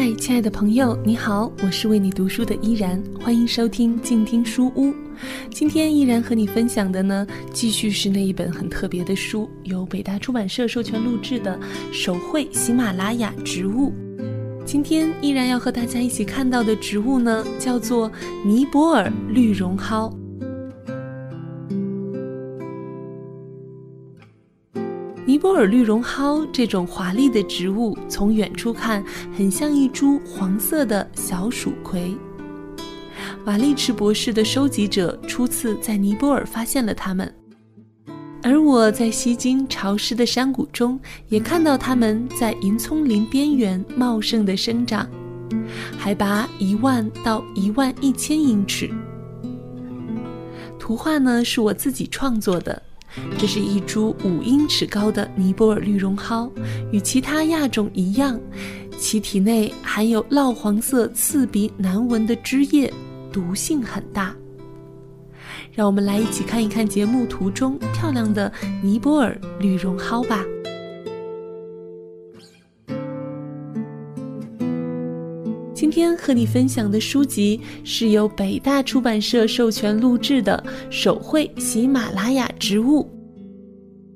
嗨，亲爱的朋友，你好，我是为你读书的依然，欢迎收听静听书屋。今天依然和你分享的呢，继续是那一本很特别的书，由北大出版社授权录制的《手绘喜马拉雅植物》。今天依然要和大家一起看到的植物呢，叫做尼泊尔绿绒蒿。尼泊尔绿绒蒿这种华丽的植物，从远处看很像一株黄色的小蜀葵。瓦利茨博士的收集者初次在尼泊尔发现了它们，而我在西京潮湿的山谷中也看到它们在银葱林边缘茂盛的生长，海拔一万到一万一千英尺。图画呢是我自己创作的。这是一株五英尺高的尼泊尔绿绒蒿，与其他亚种一样，其体内含有蜡黄色、刺鼻难闻的汁液，毒性很大。让我们来一起看一看节目图中漂亮的尼泊尔绿绒蒿吧。今天和你分享的书籍是由北大出版社授权录制的《手绘喜马拉雅植物》。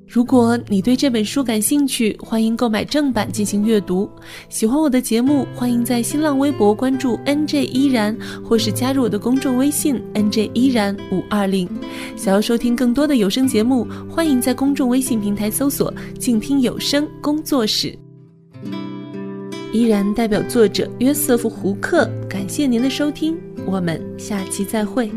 如果你对这本书感兴趣，欢迎购买正版进行阅读。喜欢我的节目，欢迎在新浪微博关注 NJ 依然，或是加入我的公众微信 NJ 依然五二零。想要收听更多的有声节目，欢迎在公众微信平台搜索“静听有声工作室”。依然代表作者约瑟夫胡克，感谢您的收听，我们下期再会。